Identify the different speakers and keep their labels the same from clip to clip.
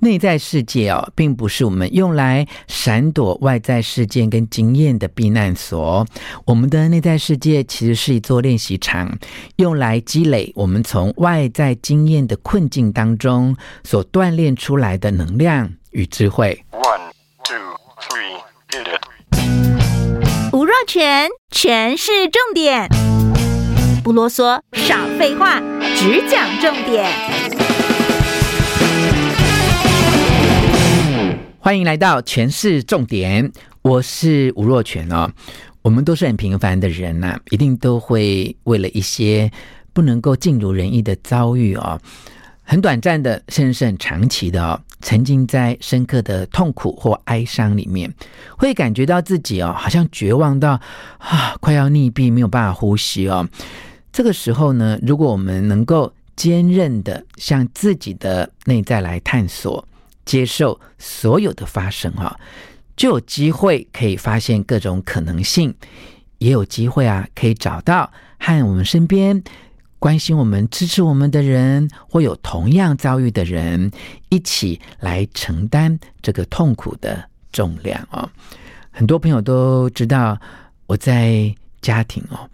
Speaker 1: 内在世界哦，并不是我们用来闪躲外在事件跟经验的避难所。我们的内在世界其实是一座练习场，用来积累我们从外在经验的困境当中所锻炼出来的能量与智慧。One, two, three, hit
Speaker 2: it. 吴若全，全是重点，不啰嗦，少废话，只讲重点。
Speaker 1: 欢迎来到全市重点，我是吴若权哦。我们都是很平凡的人呐、一定都会为了一些不能够尽如人意的遭遇哦，很短暂的，甚至是很长期的哦，沉浸在深刻的痛苦或哀伤里面，会感觉到自己哦，好像绝望到啊，快要溺毙，没有办法呼吸哦。这个时候呢，如果我们能够坚韧的向自己的内在来探索。接受所有的发生哈，就有机会可以发现各种可能性，也有机会啊，可以找到和我们身边关心我们、支持我们的人，或有同样遭遇的人，一起来承担这个痛苦的重量哦。很多朋友都知道，我在家庭哦，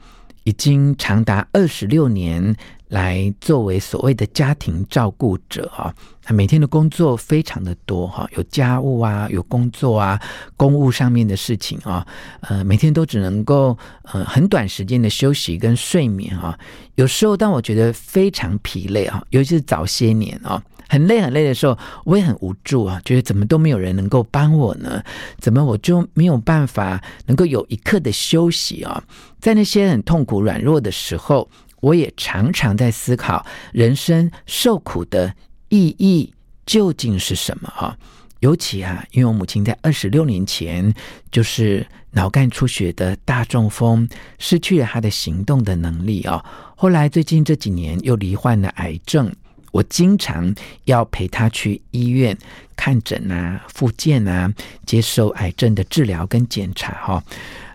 Speaker 1: 已经长达二十六年。来作为所谓的家庭照顾者啊，他每天的工作非常的多哈，有家务啊，有工作啊，公务上面的事情啊，呃，每天都只能够呃很短时间的休息跟睡眠啊。有时候当我觉得非常疲累啊，尤其是早些年啊，很累很累的时候，我也很无助啊，觉得怎么都没有人能够帮我呢？怎么我就没有办法能够有一刻的休息啊？在那些很痛苦软弱的时候。我也常常在思考人生受苦的意义究竟是什么啊？尤其啊，因为我母亲在二十六年前就是脑干出血的大中风，失去了她的行动的能力啊。后来最近这几年又罹患了癌症，我经常要陪她去医院看诊啊、复健啊，接受癌症的治疗跟检查哈。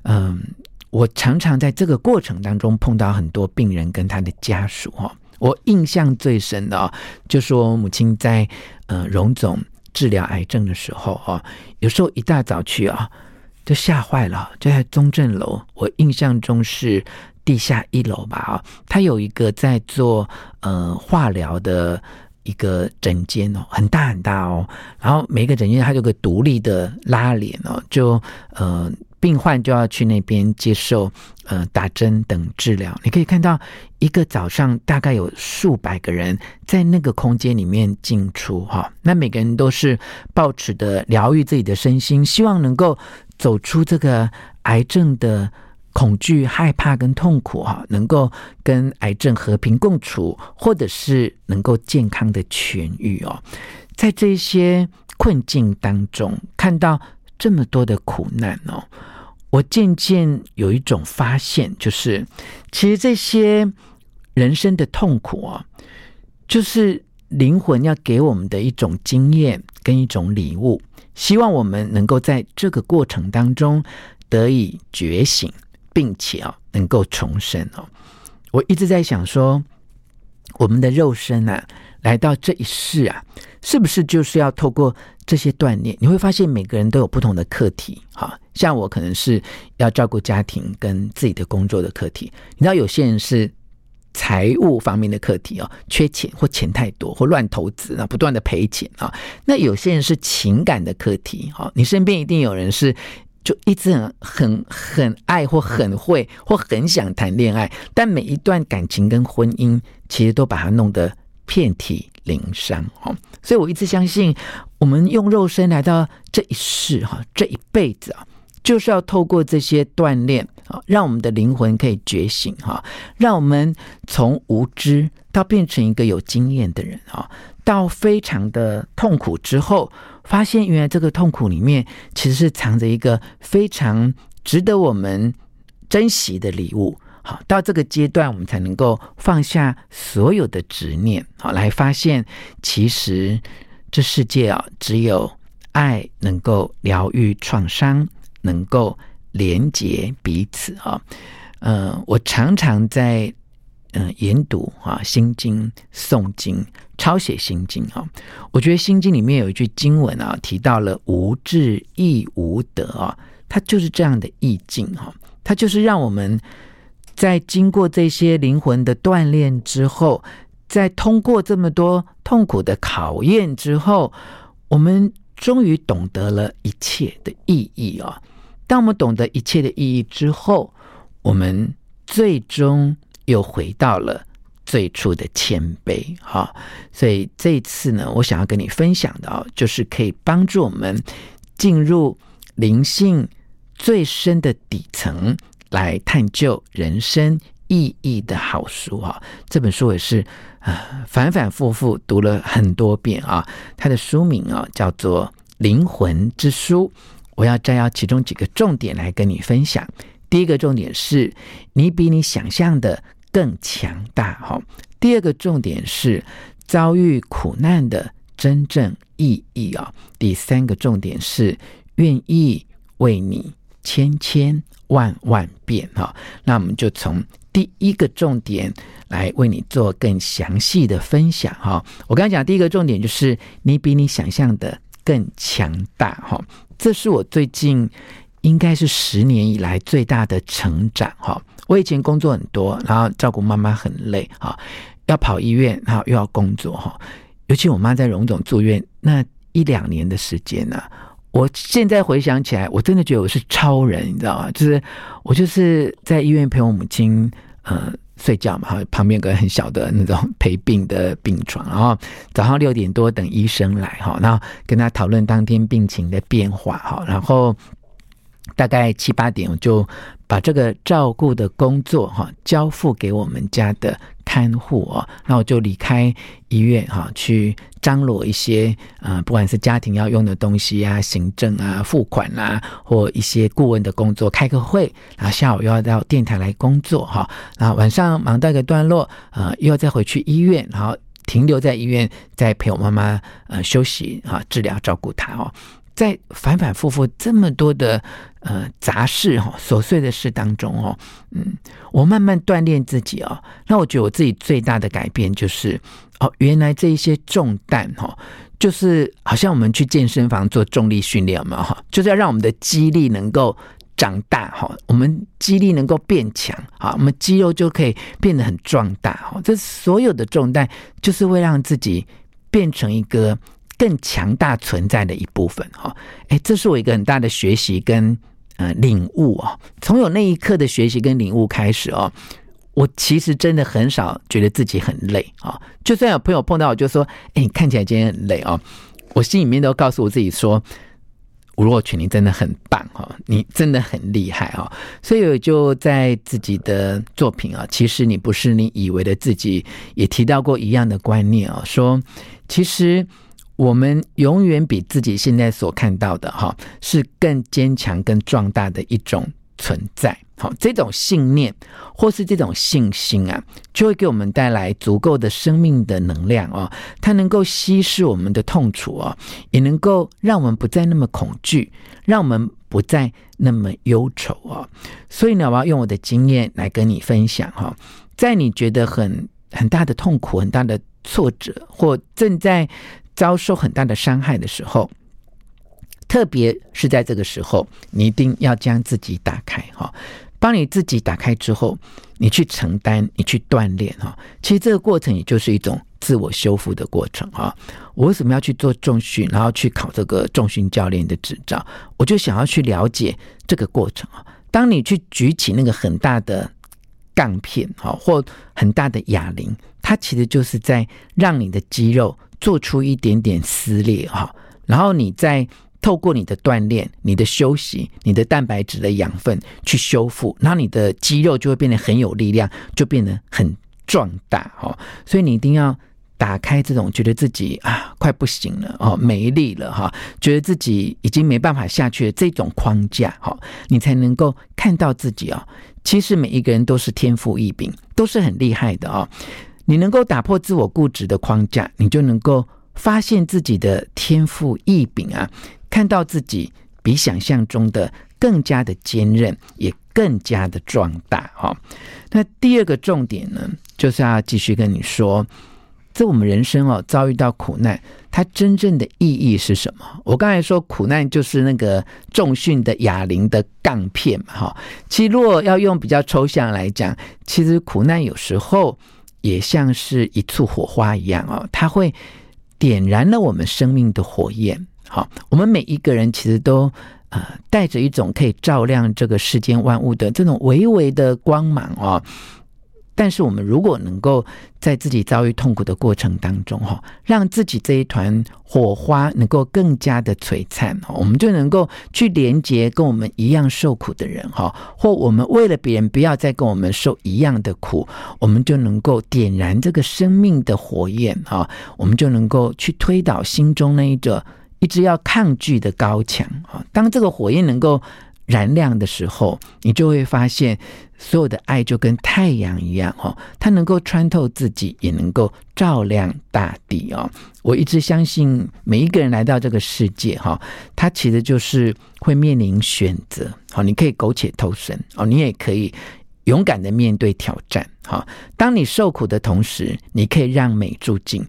Speaker 1: 嗯。我常常在这个过程当中碰到很多病人跟他的家属哈，我印象最深的哦，就是我母亲在呃荣总治疗癌症的时候哈，有时候一大早去啊，就吓坏了，就在中正楼，我印象中是地下一楼吧啊，他有一个在做呃化疗的一个诊间哦，很大很大哦，然后每个诊间它有个独立的拉帘哦，就呃。病患就要去那边接受呃打针等治疗。你可以看到一个早上大概有数百个人在那个空间里面进出哈。那每个人都是抱持的疗愈自己的身心，希望能够走出这个癌症的恐惧、害怕跟痛苦哈，能够跟癌症和平共处，或者是能够健康的痊愈哦。在这些困境当中，看到这么多的苦难哦。我渐渐有一种发现，就是其实这些人生的痛苦啊，就是灵魂要给我们的一种经验跟一种礼物，希望我们能够在这个过程当中得以觉醒，并且啊能够重生哦。我一直在想说，我们的肉身啊，来到这一世啊，是不是就是要透过这些锻炼？你会发现每个人都有不同的课题，哈，像我可能是要照顾家庭跟自己的工作的课题，你知道有些人是财务方面的课题哦，缺钱或钱太多或乱投资啊，不断的赔钱啊。那有些人是情感的课题，哈，你身边一定有人是就一直很很很爱或很会或很想谈恋爱，但每一段感情跟婚姻其实都把它弄得遍体鳞伤哦，所以我一直相信，我们用肉身来到这一世哈，这一辈子啊，就是要透过这些锻炼啊，让我们的灵魂可以觉醒哈，让我们从无知到变成一个有经验的人啊，到非常的痛苦之后，发现原来这个痛苦里面其实是藏着一个非常值得我们珍惜的礼物。好，到这个阶段，我们才能够放下所有的执念，好，来发现其实这世界啊，只有爱能够疗愈创伤，能够连接彼此啊。嗯、呃，我常常在嗯、呃、研读啊心经、诵经、抄写心经啊。我觉得心经里面有一句经文啊，提到了无智亦无得啊，它就是这样的意境哈，它就是让我们在经过这些灵魂的锻炼之后，在通过这么多痛苦的考验之后，我们终于懂得了一切的意义啊。当我们懂得一切的意义之后，我们最终又回到了最初的谦卑，哈。所以这一次呢，我想要跟你分享的啊，就是可以帮助我们进入灵性最深的底层，来探究人生意义的好书哈。这本书也是啊，反反复复读了很多遍啊。它的书名啊，叫做《灵魂之书》。我要摘要其中几个重点来跟你分享。第一个重点是你比你想象的更强大，哈。第二个重点是遭遇苦难的真正意义啊。第三个重点是愿意为你千千万万遍，哈。那我们就从第一个重点来为你做更详细的分享，哈。我刚才讲第一个重点就是你比你想象的更强大，哈。这是我最近应该是十年以来最大的成长哈！我以前工作很多，然后照顾妈妈很累哈，要跑医院，然后又要工作哈。尤其我妈在荣总住院那一两年的时间呢，我现在回想起来，我真的觉得我是超人，你知道吗？就是我就是在医院陪我母亲，呃。睡觉嘛，旁边有个很小的那种陪病的病床，然后早上六点多等医生来，哈，然后跟他讨论当天病情的变化，哈，然后大概七八点我就把这个照顾的工作，哈，交付给我们家的看护哦，然后我就离开医院，哈，去。张罗一些呃，不管是家庭要用的东西啊、行政啊、付款啊，或一些顾问的工作，开个会，然后下午又要到电台来工作哈，然后晚上忙到一个段落，呃，又要再回去医院，然后停留在医院，再陪我妈妈呃休息啊、治疗、照顾她哦，在反反复复这么多的呃杂事哈、琐碎的事当中哦，嗯，我慢慢锻炼自己哦，那我觉得我自己最大的改变就是。哦，原来这一些重担哈，就是好像我们去健身房做重力训练嘛哈，就是要让我们的肌力能够长大哈，我们肌力能够变强啊，我们肌肉就可以变得很壮大哈。这所有的重担，就是会让自己变成一个更强大存在的一部分哈。哎，这是我一个很大的学习跟呃领悟啊。从有那一刻的学习跟领悟开始哦。我其实真的很少觉得自己很累啊，就算有朋友碰到我就说：“哎，你看起来今天很累啊。”我心里面都告诉我自己说：“吴若群，你真的很棒哈，你真的很厉害。”所以我就在自己的作品啊，其实你不是你以为的自己，也提到过一样的观念啊，说其实我们永远比自己现在所看到的哈，是更坚强、更壮大的一种存在。好，这种信念或是这种信心啊，就会给我们带来足够的生命的能量哦。它能够稀释我们的痛楚哦，也能够让我们不再那么恐惧，让我们不再那么忧愁哦。所以呢，我要用我的经验来跟你分享哈，在你觉得很很大的痛苦、很大的挫折，或正在遭受很大的伤害的时候。特别是在这个时候，你一定要将自己打开哈。帮你自己打开之后，你去承担，你去锻炼哈。其实这个过程也就是一种自我修复的过程哈。我为什么要去做重训，然后去考这个重训教练的执照？我就想要去了解这个过程啊。当你去举起那个很大的杠片哈，或很大的哑铃，它其实就是在让你的肌肉做出一点点撕裂哈，然后你再。透过你的锻炼、你的休息、你的蛋白质的养分去修复，然后你的肌肉就会变得很有力量，就变得很壮大哦。所以你一定要打开这种觉得自己啊快不行了哦，没力了哈，觉得自己已经没办法下去的这种框架哈，你才能够看到自己哦。其实每一个人都是天赋异禀，都是很厉害的哦。你能够打破自我固执的框架，你就能够发现自己的天赋异禀啊。看到自己比想象中的更加的坚韧，也更加的壮大哈。那第二个重点呢，就是要继续跟你说，在我们人生哦，遭遇到苦难，它真正的意义是什么？我刚才说苦难就是那个重训的哑铃的杠片，哈。其实如果要用比较抽象来讲，其实苦难有时候也像是一簇火花一样哦，它会点燃了我们生命的火焰。好，我们每一个人其实都呃带着一种可以照亮这个世间万物的这种微微的光芒哦。但是我们如果能够在自己遭遇痛苦的过程当中哈，让自己这一团火花能够更加的璀璨，我们就能够去连接跟我们一样受苦的人哈，或我们为了别人不要再跟我们受一样的苦，我们就能够点燃这个生命的火焰哈，我们就能够去推倒心中那一个一直要抗拒的高墙啊。当这个火焰能够燃亮的时候，你就会发现。所有的爱就跟太阳一样，哈，它能够穿透自己，也能够照亮大地哦。我一直相信，每一个人来到这个世界，哈，他其实就是会面临选择。好，你可以苟且偷生，哦，你也可以勇敢的面对挑战。哈，当你受苦的同时，你可以让美住进；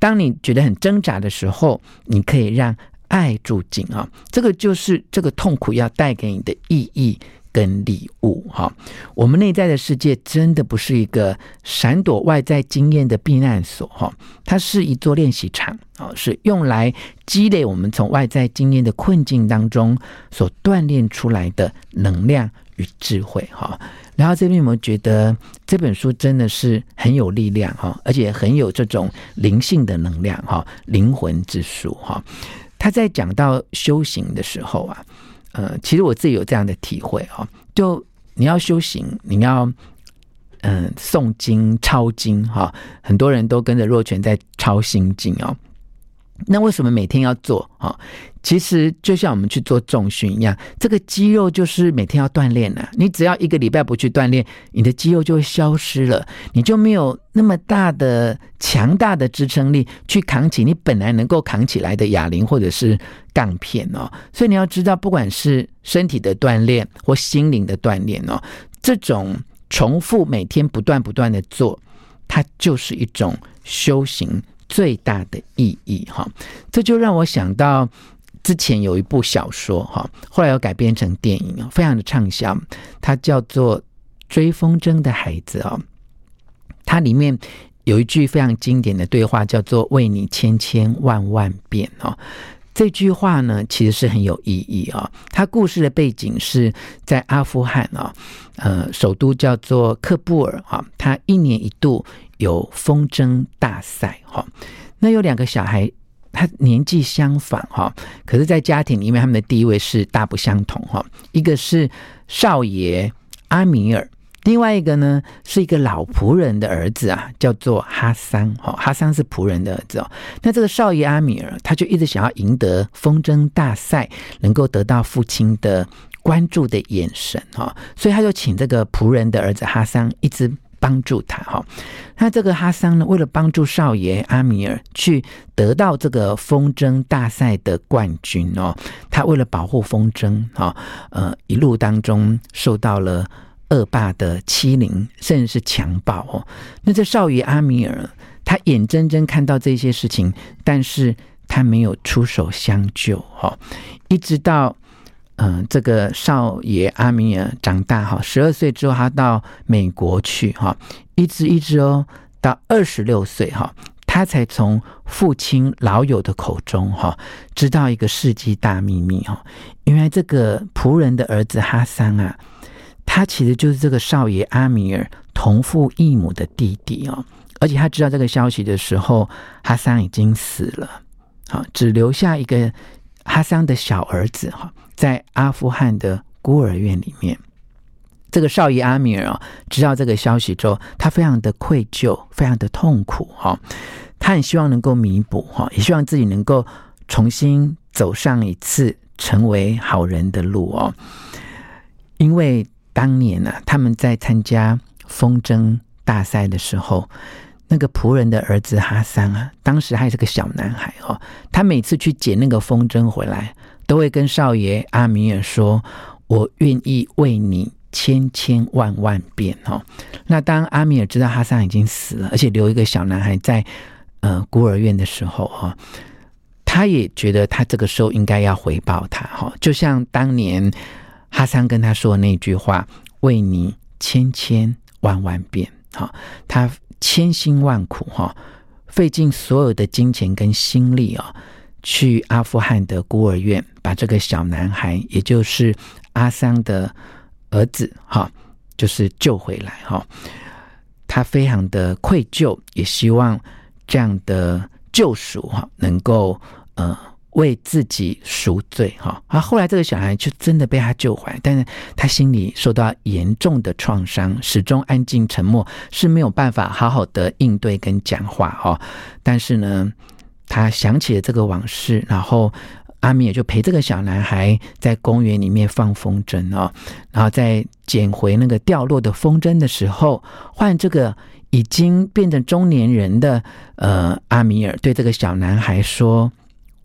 Speaker 1: 当你觉得很挣扎的时候，你可以让爱住进啊。这个就是这个痛苦要带给你的意义。跟礼物哈，我们内在的世界真的不是一个闪躲外在经验的避难所哈，它是一座练习场啊，是用来积累我们从外在经验的困境当中所锻炼出来的能量与智慧哈。然后这边有没有觉得这本书真的是很有力量哈，而且很有这种灵性的能量哈，灵魂之书哈。他在讲到修行的时候啊。呃，其实我自己有这样的体会啊，就你要修行，你要嗯、诵经、抄经哈，很多人都跟着若泉在抄心经哦。那为什么每天要做啊？其实就像我们去做重训一样，这个肌肉就是每天要锻炼的。你只要一个礼拜不去锻炼，你的肌肉就会消失了，你就没有那么大的强大的支撑力去扛起你本来能够扛起来的哑铃或者是杠片哦。所以你要知道，不管是身体的锻炼或心灵的锻炼哦，这种重复每天不断不断的做，它就是一种修行。最大的意义哈，这就让我想到之前有一部小说哈，后来又改编成电影，非常的畅销，它叫做《追风筝的孩子》哦。它里面有一句非常经典的对话，叫做“为你千千万万遍”哦。这句话呢，其实是很有意义啊。它故事的背景是在阿富汗啊，呃，首都叫做喀布尔啊，它一年一度。有风筝大赛哈，那有两个小孩，他年纪相仿哈，可是，在家庭里面，他们的地位是大不相同哈。一个是少爷阿米尔，另外一个呢是一个老仆人的儿子啊，叫做哈桑哈。哈桑是仆人的儿子哦。那这个少爷阿米尔，他就一直想要赢得风筝大赛，能够得到父亲的关注的眼神哈，所以他就请这个仆人的儿子哈桑一直。帮助他哈，那这个哈桑呢，为了帮助少爷阿米尔去得到这个风筝大赛的冠军哦，他为了保护风筝哈，呃，一路当中受到了恶霸的欺凌，甚至是强暴哦。那这少爷阿米尔，他眼睁睁看到这些事情，但是他没有出手相救哈，一直到。嗯，这个少爷阿米尔长大哈，十二岁之后他到美国去哈，一直一直哦，到二十六岁哈，他才从父亲老友的口中哈，知道一个世纪大秘密哈，原来这个仆人的儿子哈桑啊，他其实就是这个少爷阿米尔同父异母的弟弟哦，而且他知道这个消息的时候，哈桑已经死了，好，只留下一个哈桑的小儿子哈。在阿富汗的孤儿院里面，这个少爷阿米尔啊，知道这个消息之后，他非常的愧疚，非常的痛苦哈。他很希望能够弥补哈，也希望自己能够重新走上一次成为好人的路哦。因为当年呢、啊，他们在参加风筝大赛的时候，那个仆人的儿子哈桑啊，当时还是个小男孩哦，他每次去捡那个风筝回来。都会跟少爷阿米尔说：“我愿意为你千千万万遍哈。那当阿米尔知道哈桑已经死了，而且留一个小男孩在呃孤儿院的时候哈，他也觉得他这个时候应该要回报他哈，就像当年哈桑跟他说的那句话：“为你千千万万遍。”哈，他千辛万苦哈，费尽所有的金钱跟心力啊，去阿富汗的孤儿院把这个小男孩，也就是阿桑的儿子哈，就是救回来哈。他非常的愧疚，也希望这样的救赎哈，能够呃。为自己赎罪，哈啊！后来这个小孩就真的被他救回来，但是他心里受到严重的创伤，始终安静沉默，是没有办法好好的应对跟讲话，哈。但是呢，他想起了这个往事，然后阿米尔就陪这个小男孩在公园里面放风筝哦，然后在捡回那个掉落的风筝的时候，换这个已经变成中年人的呃阿米尔对这个小男孩说。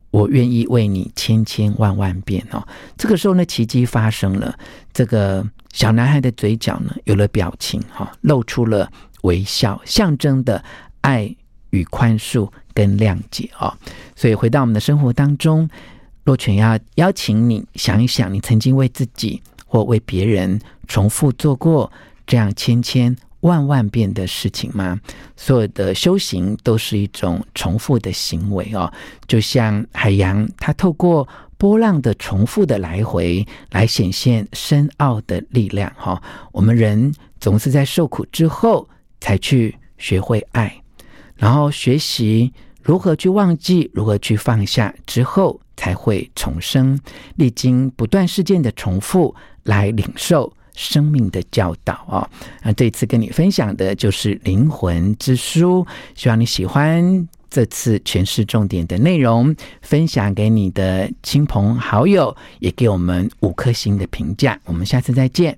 Speaker 1: 我愿意为你千千万万遍哦！这个时候呢，奇迹发生了，这个小男孩的嘴角呢有了表情哈，露出了微笑，象征的爱与宽恕跟谅解哦。所以回到我们的生活当中，若泉要邀请你想一想，你曾经为自己或为别人重复做过这样千千。万万遍的事情吗？所有的修行都是一种重复的行为哦，就像海洋，它透过波浪的重复的来回，来显现深奥的力量哈、哦。我们人总是在受苦之后，才去学会爱，然后学习如何去忘记，如何去放下之后，才会重生。历经不断事件的重复，来领受。生命的教导啊，那这次跟你分享的就是灵魂之书，希望你喜欢这次诠释重点的内容，分享给你的亲朋好友，也给我们五颗星的评价。我们下次再见。